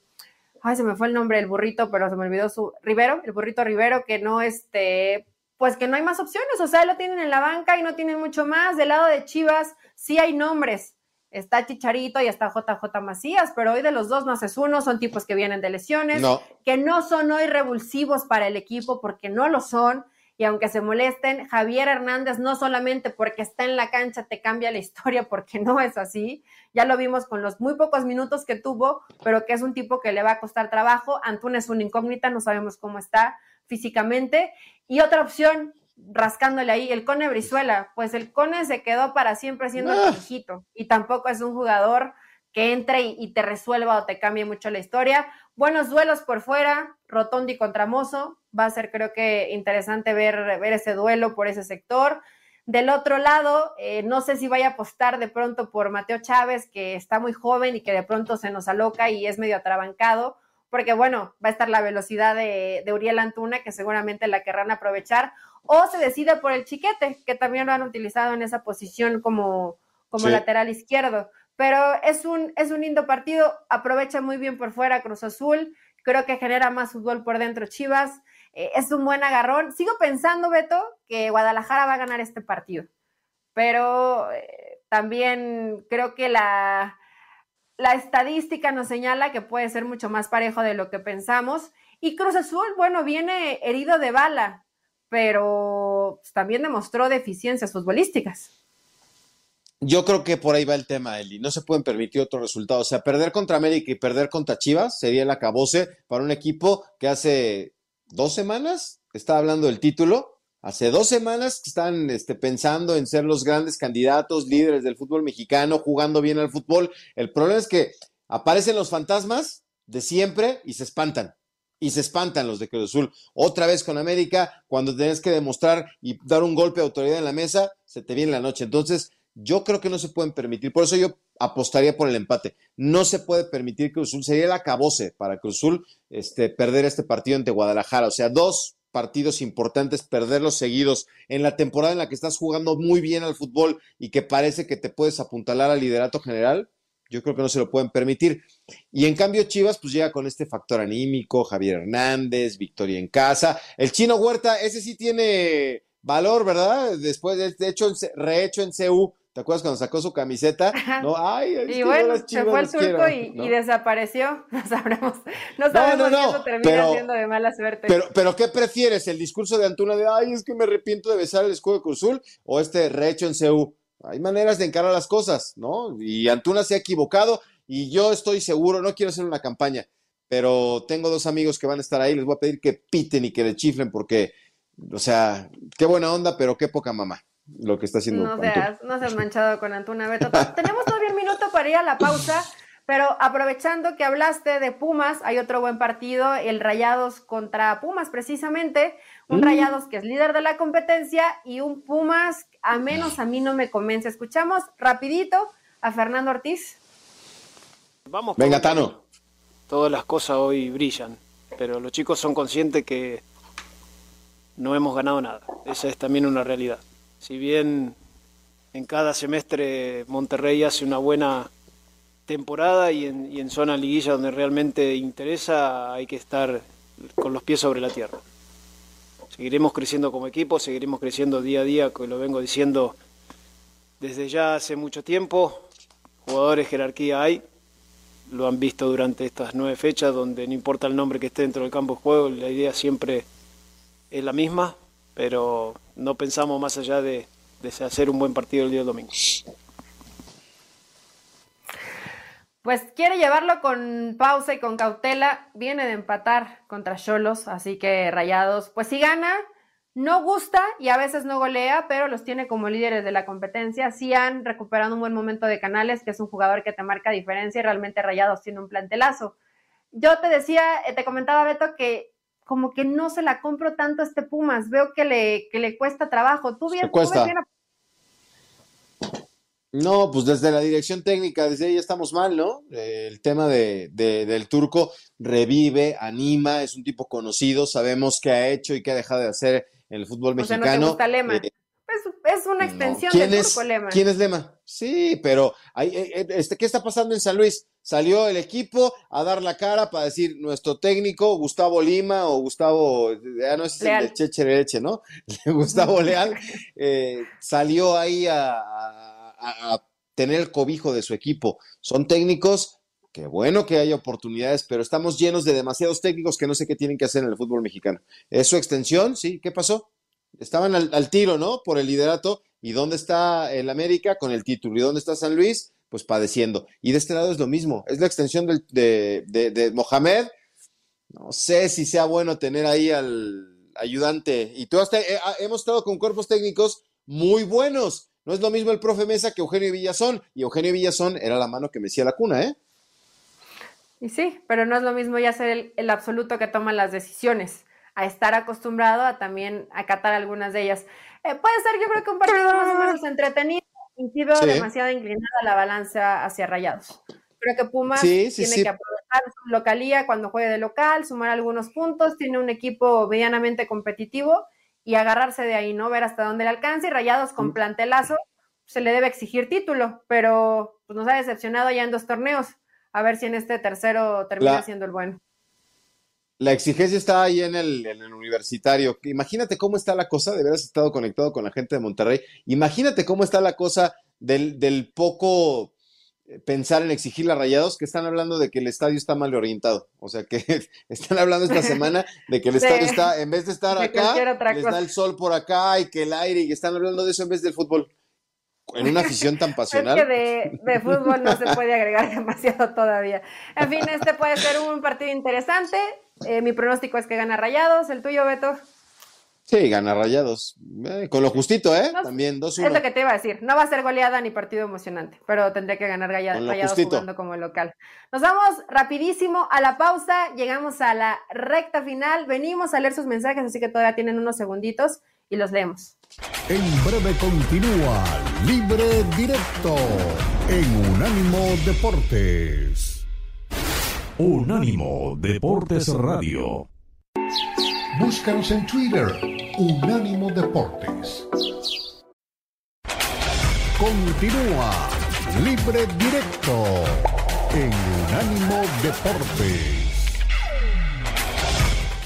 A: ay, se me fue el nombre del burrito, pero se me olvidó su. Rivero, el burrito Rivero, que no este. Pues que no hay más opciones, o sea, lo tienen en la banca y no tienen mucho más. Del lado de Chivas, sí hay nombres, está Chicharito y está JJ Macías, pero hoy de los dos no haces uno, son tipos que vienen de lesiones,
B: No.
A: que no son hoy revulsivos para el equipo porque no lo son. Y aunque se molesten, Javier Hernández no solamente porque está en la cancha te cambia la historia, porque no es así. Ya lo vimos con los muy pocos minutos que tuvo, pero que es un tipo que le va a costar trabajo. Antuna es una incógnita, no sabemos cómo está físicamente. Y otra opción, rascándole ahí, el Cone Brizuela. Pues el Cone se quedó para siempre siendo
B: Ah.
A: el hijito y tampoco es un jugador que entre y, y te resuelva o te cambie mucho la historia. Buenos duelos por fuera, Rotondi contra Mozo. Va a ser, creo que, interesante ver, ver ese duelo por ese sector. Del otro lado, eh, no sé si vaya a apostar de pronto por Mateo Chávez, que está muy joven y que de pronto se nos aloca y es medio atrabancado, porque bueno, va a estar la velocidad de, de Uriel Antuna, que seguramente la querrán aprovechar, o se decide por el Chiquete, que también lo han utilizado en esa posición como, como
B: Sí.
A: lateral izquierdo. Pero es un, es un lindo partido, aprovecha muy bien por fuera Cruz Azul, creo que genera más fútbol por dentro Chivas, eh, es un buen agarrón. Sigo pensando, Beto, que Guadalajara va a ganar este partido, pero eh, también creo que la, la estadística nos señala que puede ser mucho más parejo de lo que pensamos. Y Cruz Azul, bueno, viene herido de bala, pero pero también demostró deficiencias futbolísticas.
B: Yo creo que por ahí va el tema, Eli. No se pueden permitir otros resultados. O sea, perder contra América y perder contra Chivas sería el acabose para un equipo que hace dos semanas estaba hablando del título. Hace dos semanas que están este, pensando en ser los grandes candidatos, líderes del fútbol mexicano, jugando bien al fútbol. El problema es que aparecen los fantasmas de siempre y se espantan. Y se espantan los de Cruz Azul. Otra vez con América, cuando tenés que demostrar y dar un golpe de autoridad en la mesa, se te viene la noche. Entonces, yo creo que no se pueden permitir. Por eso yo apostaría por el empate. No se puede permitir que Cruz Azul, sería el acabose para Cruz Azul este, perder este partido ante Guadalajara. O sea, dos partidos importantes, perderlos seguidos en la temporada en la que estás jugando muy bien al fútbol y que parece que te puedes apuntalar al liderato general, yo creo que no se lo pueden permitir. Y en cambio Chivas pues llega con este factor anímico, Javier Hernández, victoria en casa. El chino Huerta, ese sí tiene valor, ¿verdad? Después, de hecho, rehecho en CU, ¿Te acuerdas cuando sacó su camiseta? No, ay,
A: y bueno, se fue el turco y, desapareció. No sabremos, no sabemos si eso termina siendo de mala suerte.
B: Pero, pero, ¿qué prefieres? ¿El discurso de Antuna de ay, es que me arrepiento de besar el escudo de Cruzul? ¿O este rehecho en CU? Hay maneras de encarar las cosas, ¿no? Y Antuna se ha equivocado y yo estoy seguro, no quiero hacer una campaña, pero tengo dos amigos que van a estar ahí, les voy a pedir que piten y que le chiflen porque, o sea, qué buena onda, pero qué poca mamá lo que está haciendo.
A: No seas, no seas manchado con Antuna Beto. Tenemos todavía un minuto para ir a la pausa, pero aprovechando que hablaste de Pumas, hay otro buen partido, el Rayados contra Pumas, precisamente. Un mm. Rayados que es líder de la competencia y un Pumas, a menos a mí no me convence. Escuchamos rapidito a Fernando Ortiz.
K: Vamos.
B: Venga, Tano.
K: Todas las cosas hoy brillan, pero los chicos son conscientes que no hemos ganado nada. Esa es también una realidad. Si bien en cada semestre Monterrey hace una buena temporada y en, zona liguilla donde realmente interesa, hay que estar con los pies sobre la tierra. Seguiremos creciendo como equipo, seguiremos creciendo día a día, que lo vengo diciendo desde ya hace mucho tiempo. Jugadores, jerarquía hay, lo han visto durante estas nueve fechas, donde no importa el nombre que esté dentro del campo de juego, la idea siempre es la misma, pero no pensamos más allá de, hacer un buen partido el día domingo.
A: Pues quiere llevarlo con pausa y con cautela. Viene de empatar contra Cholos, así que Rayados, pues si gana, no gusta y a veces no golea, pero los tiene como líderes de la competencia. Sí han recuperado un buen momento de Canales, que es un jugador que te marca diferencia y realmente Rayados tiene un plantelazo. Yo te decía, eh, te comentaba Beto que como que no se la compro tanto a este Pumas, veo que le, que le cuesta trabajo. ¿Tú bien,
B: cuesta. No, pues desde la dirección técnica, desde ahí estamos mal, ¿no? el tema de, del turco revive, anima, es un tipo conocido, sabemos qué ha hecho y qué ha dejado de hacer en el fútbol mexicano.
A: Lema. Eh, es una extensión del turco Lema.
B: ¿Quién es Lema? Sí, pero hay, eh, eh, este, ¿qué está pasando en San Luis? salió el equipo a dar la cara para decir nuestro técnico Gustavo Lima o Gustavo, ya no es el de Chechereche, ¿no? Gustavo Leal eh, salió ahí a, tener el cobijo de su equipo. Son técnicos, qué bueno que haya oportunidades, pero estamos llenos de demasiados técnicos que no sé qué tienen que hacer en el fútbol mexicano. ¿Es su extensión? Sí, ¿qué pasó? Estaban al, al tiro, ¿no? Por el liderato. ¿Y dónde está el América con el título? ¿Y dónde está San Luis? pues padeciendo. Y de este lado es lo mismo, es la extensión de, de, Mohamed. No sé si sea bueno tener ahí al ayudante. Y tú hasta, eh, ah, hemos estado con cuerpos técnicos muy buenos. No es lo mismo el profe Mesa que Eugenio Villazón. Y Eugenio Villazón era la mano que me hacía la cuna, ¿eh?
A: Y sí, pero no es lo mismo ya ser el, absoluto que toma las decisiones, a estar acostumbrado a también acatar algunas de ellas. Eh, puede ser, yo creo que un partido más o menos entretenido y sí veo demasiado inclinada la balanza hacia Rayados. Creo que Pumas tiene que aprovechar su localía cuando juegue de local, sumar algunos puntos, tiene un equipo medianamente competitivo y agarrarse de ahí, ¿no? Ver hasta dónde le alcanza y Rayados con plantelazo se le debe exigir título, pero pues, nos ha decepcionado ya en dos torneos. A ver si en este tercero termina siendo el bueno.
B: La exigencia está ahí en el, en el, universitario. Imagínate cómo está la cosa, de haber estado conectado con la gente de Monterrey. Imagínate cómo está la cosa del, del poco pensar en exigir a Rayados, que están hablando de que el estadio está mal orientado. O sea, que están hablando esta semana de que el
A: Sí.
B: estadio está, en vez de estar
A: De
B: acá, les da el sol por acá y que el aire, y están hablando de eso en vez del fútbol. En una afición tan
A: Es
B: pasional.
A: que de, de fútbol no se puede agregar demasiado todavía. En fin, este puede ser un partido interesante. Eh, mi pronóstico es que gana Rayados. ¿El tuyo, Beto?
B: Sí, gana Rayados. Eh, con lo justito, ¿eh?
A: No,
B: También 2-1.
A: Es lo que te iba a decir. No va a ser goleada ni partido emocionante, pero tendría que ganar Raya-
B: Con lo
A: Rayados
B: justito.
A: jugando como local. Nos vamos rapidísimo a la pausa. Llegamos a la recta final. Venimos a leer sus mensajes, así que todavía tienen unos segunditos y los leemos.
D: En breve continúa Libre Directo en Unánimo Deportes.
E: Unánimo Deportes Radio.
D: Búscanos en Twitter, Unánimo Deportes. Continúa Libre Directo en Unánimo Deportes.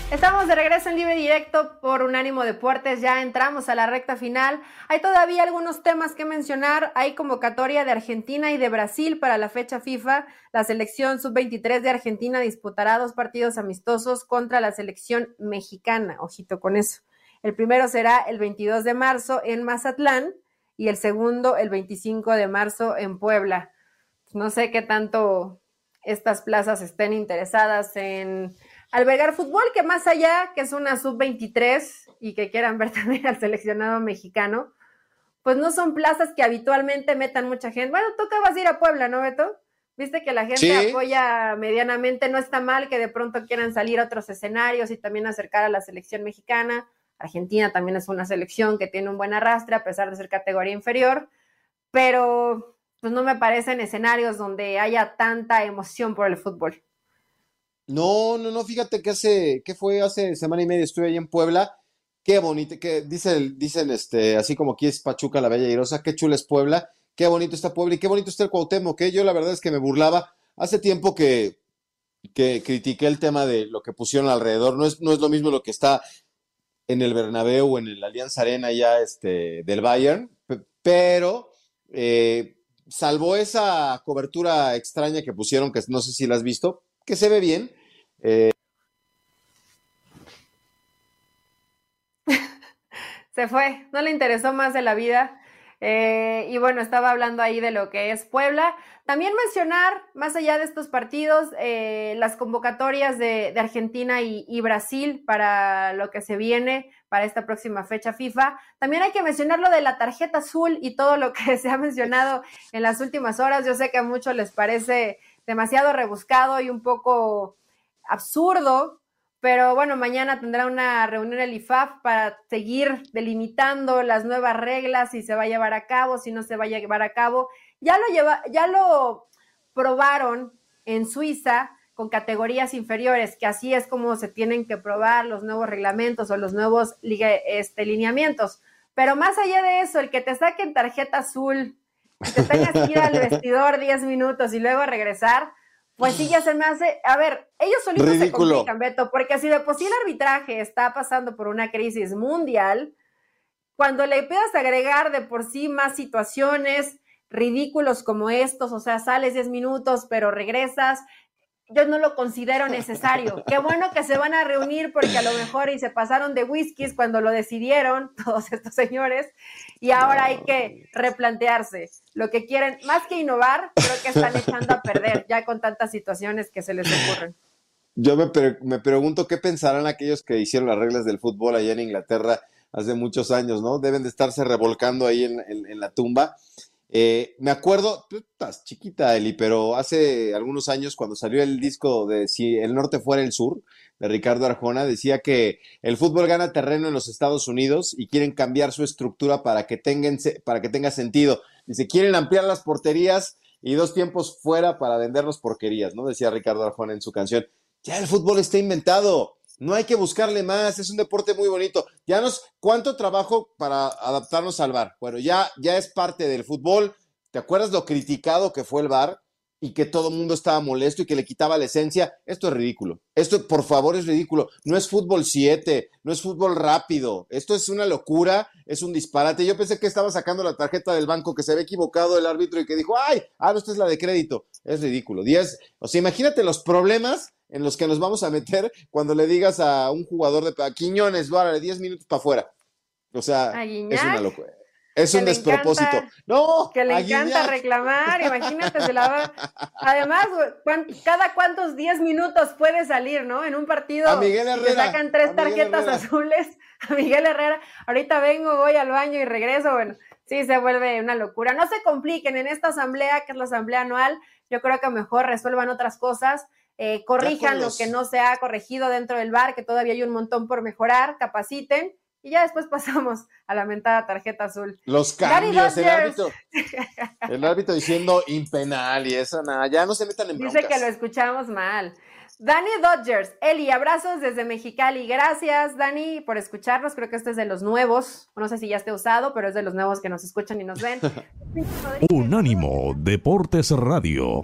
A: Estamos de regreso en Libre Directo por Unánimo Deportes, ya entramos a la recta final. Hay todavía algunos temas que mencionar. Hay convocatoria de Argentina y de Brasil para la fecha FIFA. La selección sub-23 de Argentina disputará dos partidos amistosos contra la selección mexicana. Ojito con eso. El primero será el 22 de marzo en Mazatlán y el segundo el 25 de marzo en Puebla. No sé qué tanto estas plazas estén interesadas en albergar fútbol, que más allá que es una sub-23 y que quieran ver también al seleccionado mexicano, pues no son plazas que habitualmente metan mucha gente. Bueno, tú acabas de ir a Puebla, ¿no, Beto? Viste que la gente
B: Sí.
A: apoya medianamente, no está mal que de pronto quieran salir a otros escenarios y también acercar a la selección mexicana. Argentina también es una selección que tiene un buen arrastre a pesar de ser categoría inferior, pero pues no me parecen escenarios donde haya tanta emoción por el fútbol.
B: No, no, no, fíjate que hace, ¿qué fue? Hace semana y media estuve ahí en Puebla. Qué bonito, que dicen, dicen este, así como aquí es Pachuca la Bella Irosa, qué chula es Puebla, qué bonito está Puebla y qué bonito está el Cuauhtémoc, que yo la verdad es que me burlaba. Hace tiempo que, que critiqué el tema de lo que pusieron alrededor. No es, no es lo mismo lo que está en el Bernabéu o en el Allianz Arena ya este, del Bayern, pe- pero eh, salvo esa cobertura extraña que pusieron, que no sé si la has visto, que se ve bien. eh,
A: se fue, no le interesó más de la vida. Eh, y bueno, estaba hablando ahí de lo que es Puebla. También mencionar, más allá de estos partidos, eh, las convocatorias de, Argentina y Brasil para lo que se viene para esta próxima fecha FIFA. También hay que mencionar lo de la tarjeta azul y todo lo que se ha mencionado en las últimas horas. Yo sé que a muchos les parece demasiado rebuscado y un poco absurdo, pero bueno, mañana tendrá una reunión el IFAF para seguir delimitando las nuevas reglas, si se va a llevar a cabo, si no se va a llevar a cabo. Ya lo, lleva, ya lo probaron en Suiza con categorías inferiores, que así es como se tienen que probar los nuevos reglamentos o los nuevos este, lineamientos. Pero más allá de eso, el que te saquen tarjeta azul te tengas que ir al vestidor 10 minutos y luego regresar, pues sí, ya se me hace. A ver, ellos solitos se complican, Beto, porque si de por sí el arbitraje está pasando por una crisis mundial, cuando le puedas agregar de por sí más situaciones ridículos como estos, o sea, sales 10 minutos, pero regresas, yo no lo considero necesario. Qué bueno que se van a reunir porque a lo mejor y se pasaron de whiskies cuando lo decidieron todos estos señores y ahora hay que replantearse lo que quieren, más que innovar, creo que están echando a perder ya con tantas situaciones que se les ocurren.
B: Yo me, pre- me pregunto qué pensarán aquellos que hicieron las reglas del fútbol allá en Inglaterra hace muchos años, ¿no? Deben de estarse revolcando ahí en, en- en la tumba. Eh, me acuerdo, estás chiquita, Eli, pero hace algunos años cuando salió el disco de Si el norte fuera el sur, de Ricardo Arjona, decía que el fútbol gana terreno en los Estados Unidos y quieren cambiar su estructura para que, tengan, para que tenga sentido. Dice, quieren ampliar las porterías y dos tiempos fuera para vendernos porquerías, ¿no? Decía Ricardo Arjona en su canción. Ya el fútbol está inventado. No hay que buscarle más, es un deporte muy bonito. Ya nos, ¿cuánto trabajo para adaptarnos al VAR? Bueno, ya, ya es parte del fútbol. ¿Te acuerdas lo criticado que fue el VAR? y que todo el mundo estaba molesto y que le quitaba la esencia. Esto es ridículo. Esto, por favor, es ridículo. No es fútbol 7, no es fútbol rápido. Esto es una locura, es un disparate. Yo pensé que estaba sacando la tarjeta del banco, que se había equivocado el árbitro y que dijo, ay, ah, no, esta es la de crédito. Es ridículo. Diez, o sea, imagínate los problemas en los que nos vamos a meter cuando le digas a un jugador de a Quiñones, vale, 10 minutos para afuera. O sea, es una locura. Es un despropósito. no,
A: que le encanta reclamar, imagínate, se la va. Además, cada cuántos 10 minutos puede salir, ¿no? En un partido
B: a Miguel Herrera,
A: que sacan tres tarjetas azules a Miguel Herrera. Ahorita vengo, voy al baño y regreso. Bueno, sí, se vuelve una locura. No se compliquen en esta asamblea, que es la asamblea anual. Yo creo que mejor resuelvan otras cosas. Eh, corrijan lo que no se ha corregido dentro del bar, que todavía hay un montón por mejorar, capaciten y ya después pasamos a la mentada tarjeta azul.
B: Los cambios, el árbitro, el árbitro diciendo impenal y eso, nada, ya no se metan en broncas.
A: Dice que lo escuchamos mal. Dani Dodgers, Eli, abrazos desde Mexicali. Gracias, Dani, por escucharnos. Creo que este es de los nuevos. No sé si ya esté usado, pero es de los nuevos que nos escuchan y nos ven.
E: Unánimo Deportes Radio.